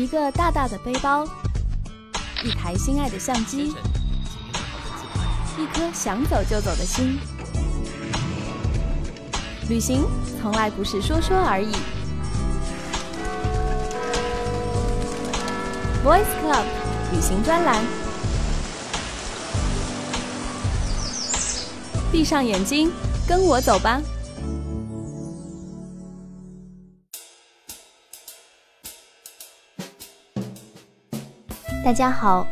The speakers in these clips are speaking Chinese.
一个大大的背包，一台心爱的相机，一颗想走就走的心。旅行从来不是说说而已。Voice Club 旅行专栏，闭上眼睛，跟我走吧。大家好，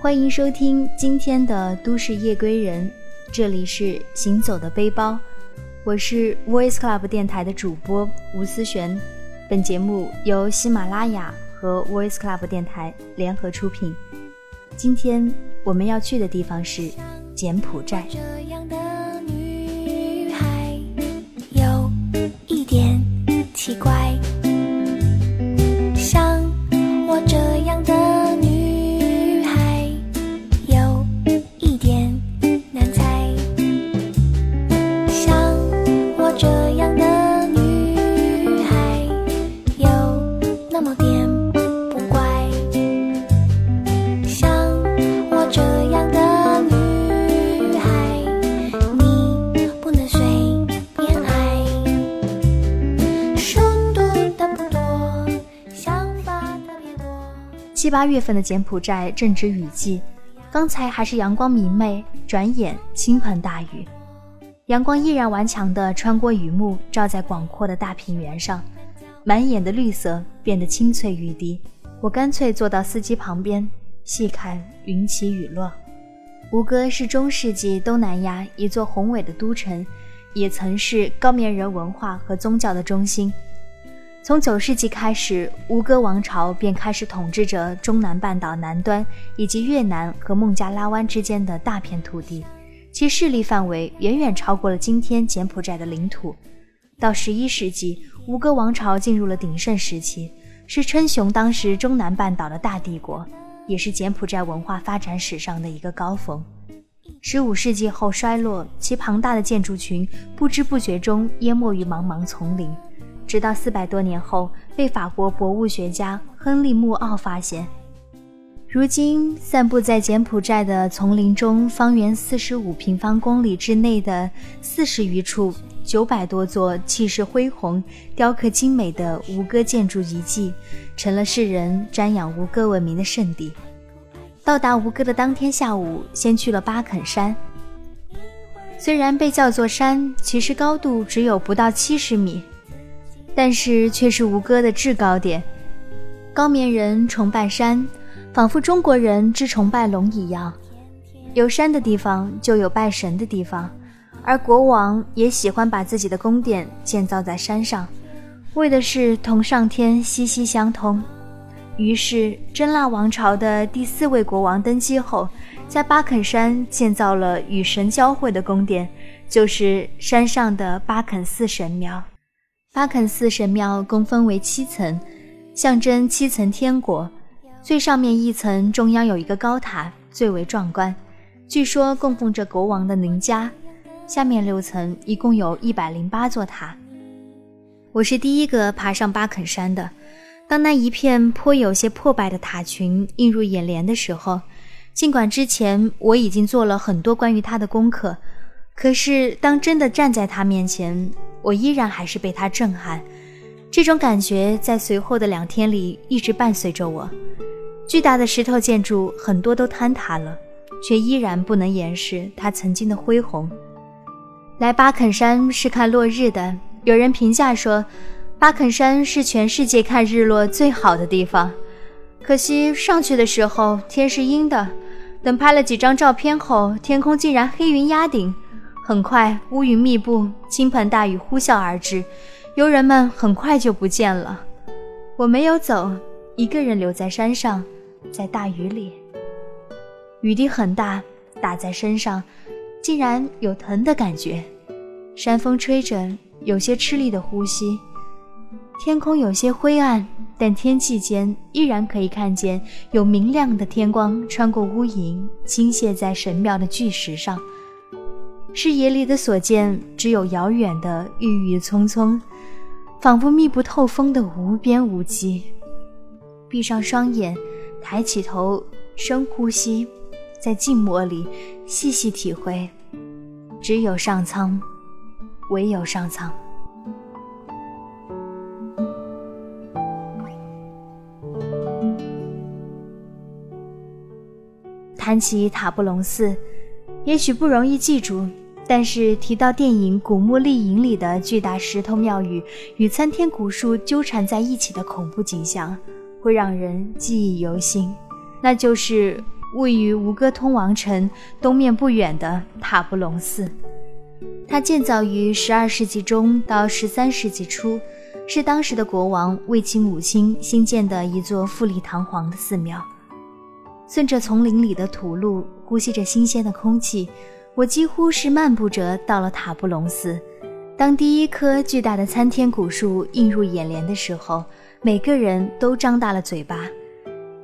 欢迎收听今天的都市夜归人，这里是行走的背包，我是 Voice Club 电台的主播吴思璇，本节目由喜马拉雅和 Voice Club 电台联合出品。今天我们要去的地方是柬埔寨。八月份的柬埔寨正值雨季，刚才还是阳光明媚，转眼倾盆大雨。阳光依然顽强地穿过雨幕，照在广阔的大平原上，满眼的绿色变得青翠欲滴。我干脆坐到司机旁边，细看云起雨落。吴哥是中世纪东南亚一座宏伟的都城，也曾是高棉人文化和宗教的中心。从九世纪开始，吴哥王朝便开始统治着中南半岛南端以及越南和孟加拉湾之间的大片土地，其势力范围远远超过了今天柬埔寨的领土。到十一世纪，吴哥王朝进入了鼎盛时期，是称雄当时中南半岛的大帝国，也是柬埔寨文化发展史上的一个高峰。十五世纪后衰落，其庞大的建筑群不知不觉中淹没于茫茫丛林。直到四百多年后，被法国博物学家亨利·穆奥发现。如今，散布在柬埔寨的丛林中，方圆四十五平方公里之内的四十余处、九百多座气势恢宏、雕刻精美的吴哥建筑遗迹，成了世人瞻仰吴哥文明的圣地。到达吴哥的当天下午，先去了巴肯山。虽然被叫做山，其实高度只有不到七十米。但是却是吴哥的制高点，高棉人崇拜山，仿佛中国人之崇拜龙一样。有山的地方就有拜神的地方，而国王也喜欢把自己的宫殿建造在山上，为的是同上天息息相通。于是，真腊王朝的第四位国王登基后，在巴肯山建造了与神交汇的宫殿，就是山上的巴肯寺神庙。巴肯寺神庙共分为七层，象征七层天国。最上面一层中央有一个高塔，最为壮观，据说供奉着国王的宁家。下面六层一共有一百零八座塔。我是第一个爬上巴肯山的。当那一片颇有些破败的塔群映入眼帘的时候，尽管之前我已经做了很多关于它的功课，可是当真的站在它面前，我依然还是被它震撼，这种感觉在随后的两天里一直伴随着我。巨大的石头建筑很多都坍塌了，却依然不能掩饰它曾经的恢宏。来巴肯山是看落日的，有人评价说，巴肯山是全世界看日落最好的地方。可惜上去的时候天是阴的，等拍了几张照片后，天空竟然黑云压顶。很快，乌云密布，倾盆大雨呼啸而至，游人们很快就不见了。我没有走，一个人留在山上，在大雨里。雨滴很大，打在身上，竟然有疼的感觉。山风吹着，有些吃力的呼吸。天空有些灰暗，但天际间依然可以看见有明亮的天光穿过乌云，倾泻在神庙的巨石上。视野里的所见只有遥远的郁郁葱葱，仿佛密不透风的无边无际。闭上双眼，抬起头，深呼吸，在静默里细细体会，只有上苍。唯有上苍。谈起塔布隆寺，也许不容易记住，但是提到电影《古墓丽影》里的巨大石头庙宇与参天古树纠缠在一起的恐怖景象，会让人记忆犹新。那就是位于吴哥通王城东面不远的塔布隆寺。它建造于十二世纪中到十三世纪初，是当时的国王为其母亲新建的一座富丽堂皇的寺庙。顺着丛林里的土路，呼吸着新鲜的空气，我几乎是漫步着到了塔布隆寺。当第一棵巨大的参天古树映入眼帘的时候，每个人都张大了嘴巴。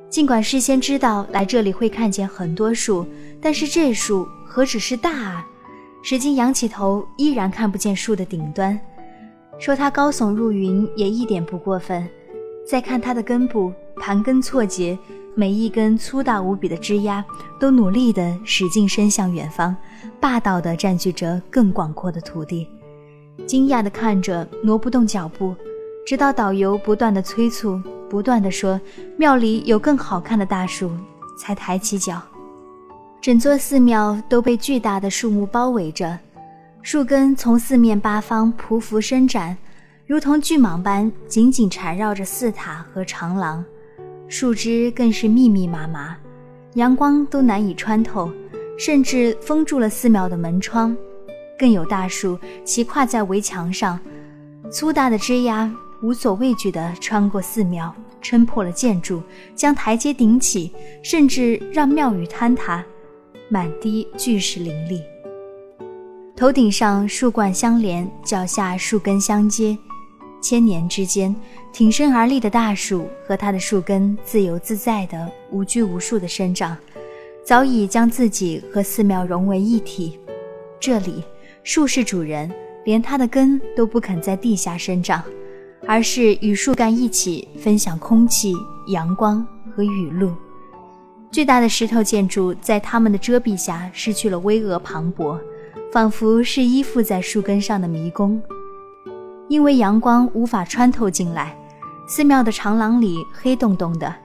尽管事先知道来这里会看见很多树，但是这树何止是大啊！使劲仰起头，依然看不见树的顶端。说它高耸入云，也一点不过分。再看它的根部，盘根错节，每一根粗大无比的枝丫都努力地使劲伸向远方，霸道地占据着更广阔的土地。惊讶地看着，挪不动脚步，直到导游不断地催促，不断地说庙里有更好看的大树，才抬起脚。整座寺庙都被巨大的树木包围着，树根从四面八方匍匐伸展，如同巨蟒般紧紧缠绕着寺塔和长廊。树枝更是密密麻麻，阳光都难以穿透，甚至封住了寺庙的门窗。更有大树斜跨在围墙上，粗大的枝丫无所畏惧地穿过寺庙，撑破了建筑，将台阶顶起，甚至让庙宇坍塌。满地巨石林立，头顶上树冠相连，脚下树根相接，千年之间，挺身而立的大树和它的树根自由自在的无拘无束的生长，早已将自己和寺庙融为一体。这里，树是主人，连它的根都不肯在地下生长，而是与树干一起分享空气、阳光和雨露。巨大的石头建筑在它们的遮蔽下失去了巍峨磅礴，仿佛是依附在树根上的迷宫。因为阳光无法穿透进来，寺庙的长廊里黑洞洞的，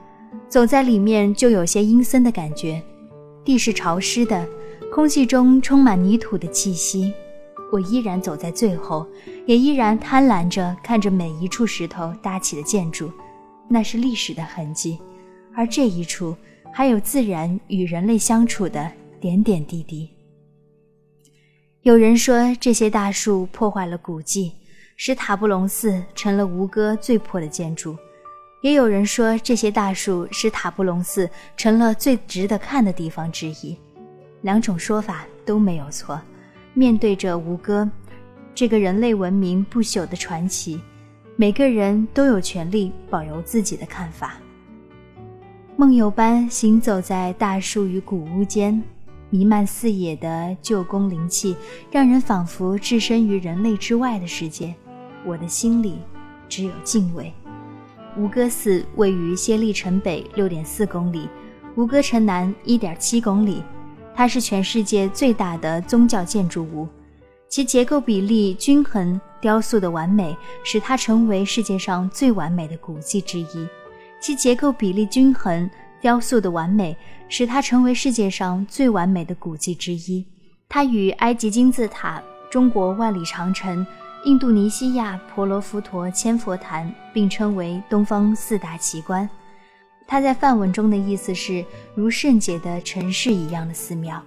走在里面就有些阴森的感觉。地是潮湿的，空气中充满泥土的气息。我依然走在最后，也依然贪婪着看着每一处石头搭起的建筑，那是历史的痕迹，而这一处。还有自然与人类相处的点点滴滴。有人说这些大树破坏了古迹，使塔布隆寺成了吴哥最破的建筑；也有人说这些大树使塔布隆寺成了最值得看的地方之一。两种说法都没有错。面对着吴哥这个人类文明不朽的传奇，每个人都有权利保留自己的看法。梦游般行走在大树与古屋间，弥漫四野的旧宫灵气，让人仿佛置身于人类之外的世界。我的心里只有敬畏。吴哥寺位于暹粒城北六点四公里，吴哥城南一点七公里。它是全世界最大的宗教建筑物，其结构比例均衡、雕塑的完美，使它成为世界上最完美的古迹之一。其结构比例均衡、雕塑的完美，使它成为世界上最完美的古迹之一。它与埃及金字塔、中国万里长城、印度尼西亚婆罗浮陀千佛坛并称为东方四大奇观。它在梵文中的意思是“如圣洁的城市一样的寺庙”。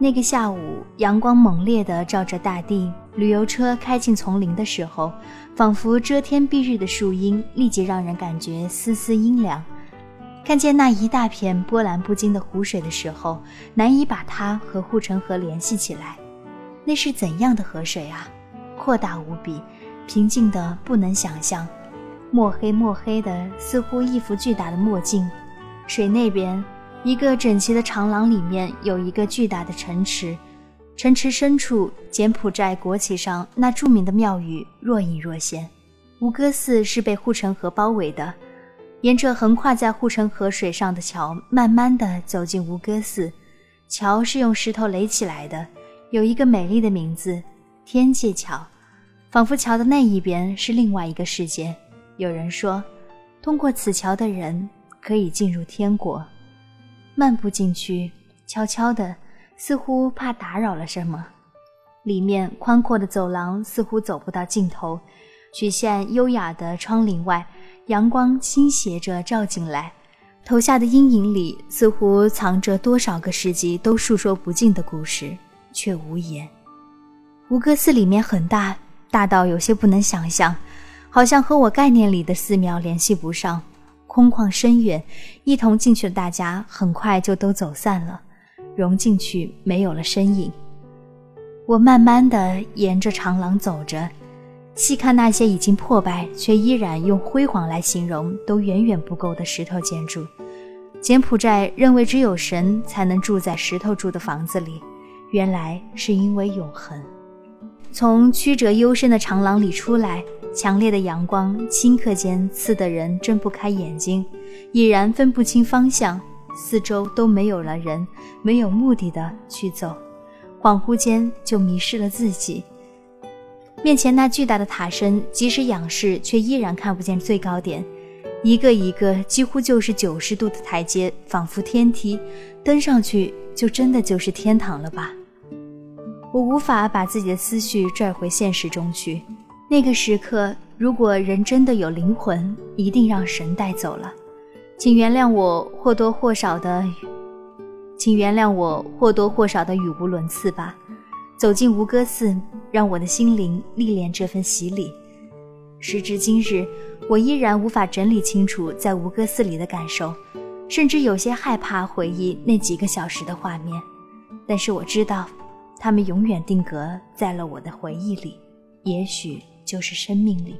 那个下午，阳光猛烈地照着大地。旅游车开进丛林的时候，仿佛遮天蔽日的树荫，立即让人感觉丝丝阴凉。看见那一大片波澜不惊的湖水的时候，难以把它和护城河联系起来。那是怎样的河水啊？阔大无比，平静的不能想象。墨黑墨黑的，似乎一副巨大的墨镜。水那边，一个整齐的长廊里面有一个巨大的城池。城池深处，柬埔寨国旗上那著名的庙宇若隐若现。吴哥寺是被护城河包围的，沿着横跨在护城河水上的桥，慢慢地走进吴哥寺。桥是用石头垒起来的，有一个美丽的名字——天界桥，仿佛桥的那一边是另外一个世界。有人说，通过此桥的人可以进入天国。漫步进去，悄悄的。似乎怕打扰了什么，里面宽阔的走廊似乎走不到尽头。曲线优雅的窗棂外，阳光倾斜着照进来，投下的阴影里似乎藏着多少个世纪都述说不尽的故事，却无言。吴哥寺里面很大，大到有些不能想象，好像和我概念里的寺庙联系不上，空旷深远。一同进去的大家很快就都走散了。融进去，没有了身影。我慢慢的沿着长廊走着，细看那些已经破败却依然用辉煌来形容都远远不够的石头建筑。柬埔寨认为只有神才能住在石头住的房子里，原来是因为永恒。从曲折幽深的长廊里出来，强烈的阳光顷刻间刺得人睁不开眼睛，已然分不清方向。四周都没有了人，没有目的的去走，恍惚间就迷失了自己。面前那巨大的塔身，即使仰视，却依然看不见最高点。一个一个几乎就是九十度的台阶，仿佛天梯，登上去就真的就是天堂了吧？我无法把自己的思绪拽回现实中去。那个时刻，如果人真的有灵魂，一定让神带走了。请原谅我或多或少的，请原谅我或多或少的语无伦次吧。走进吴哥寺，让我的心灵历练这份洗礼。时至今日，我依然无法整理清楚在吴哥寺里的感受，甚至有些害怕回忆那几个小时的画面。但是我知道，他们永远定格在了我的回忆里，也许就是生命里。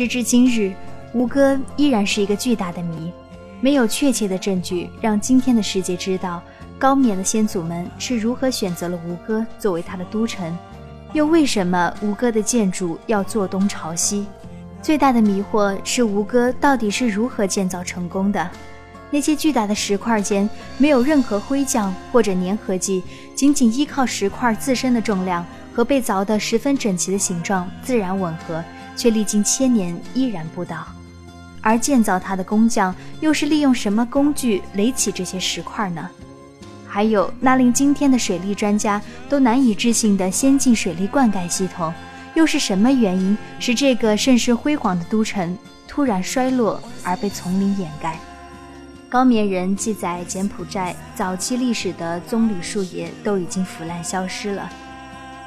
时至今日，吴哥依然是一个巨大的谜，没有确切的证据让今天的世界知道高棉的先祖们是如何选择了吴哥作为他的都城，又为什么吴哥的建筑要坐东朝西。最大的迷惑是吴哥到底是如何建造成功的？那些巨大的石块间没有任何灰浆或者粘合剂，仅仅依靠石块自身的重量和被凿得十分整齐的形状自然吻合。却历经千年依然不倒，而建造它的工匠又是利用什么工具垒起这些石块呢？还有那令今天的水利专家都难以置信的先进水利灌溉系统，又是什么原因使这个盛世辉煌的都城突然衰落而被丛林掩盖？高棉人记载柬埔寨早期历史的棕榈树叶都已经腐烂消失了。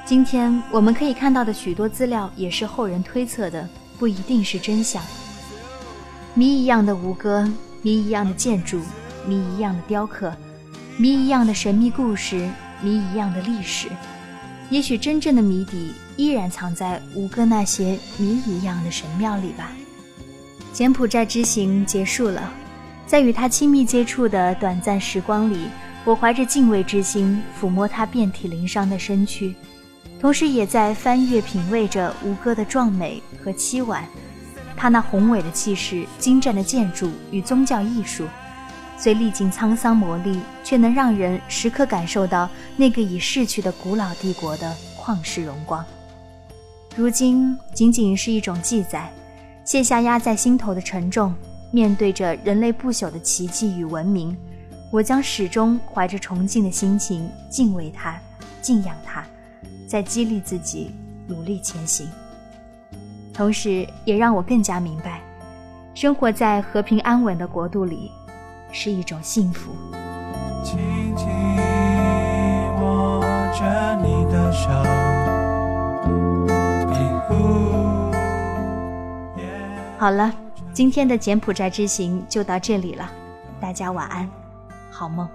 今天我们可以看到的许多资料也是后人推测的，不一定是真相。谜一样的吴哥，谜一样的建筑，谜一样的雕刻，谜一样的神秘故事，谜一样的历史。也许真正的谜底依然藏在吴哥那些谜一样的神庙里吧。柬埔寨之行结束了，在与他亲密接触的短暂时光里，我怀着敬畏之心抚摸他遍体鳞伤的身躯。同时，也在翻阅品味着吴哥的壮美和凄婉，他那宏伟的气势、精湛的建筑与宗教艺术，虽历经沧桑磨砺，却能让人时刻感受到那个已逝去的古老帝国的旷世荣光。如今，仅仅是一种记载，卸下压在心头的沉重，面对着人类不朽的奇迹与文明，我将始终怀着崇敬的心情敬畏它，敬仰它。在激励自己努力前行，同时也让我更加明白，生活在和平安稳的国度里是一种幸福。轻轻握着你的手，好了，今天的柬埔寨之行就到这里了，大家晚安，好梦。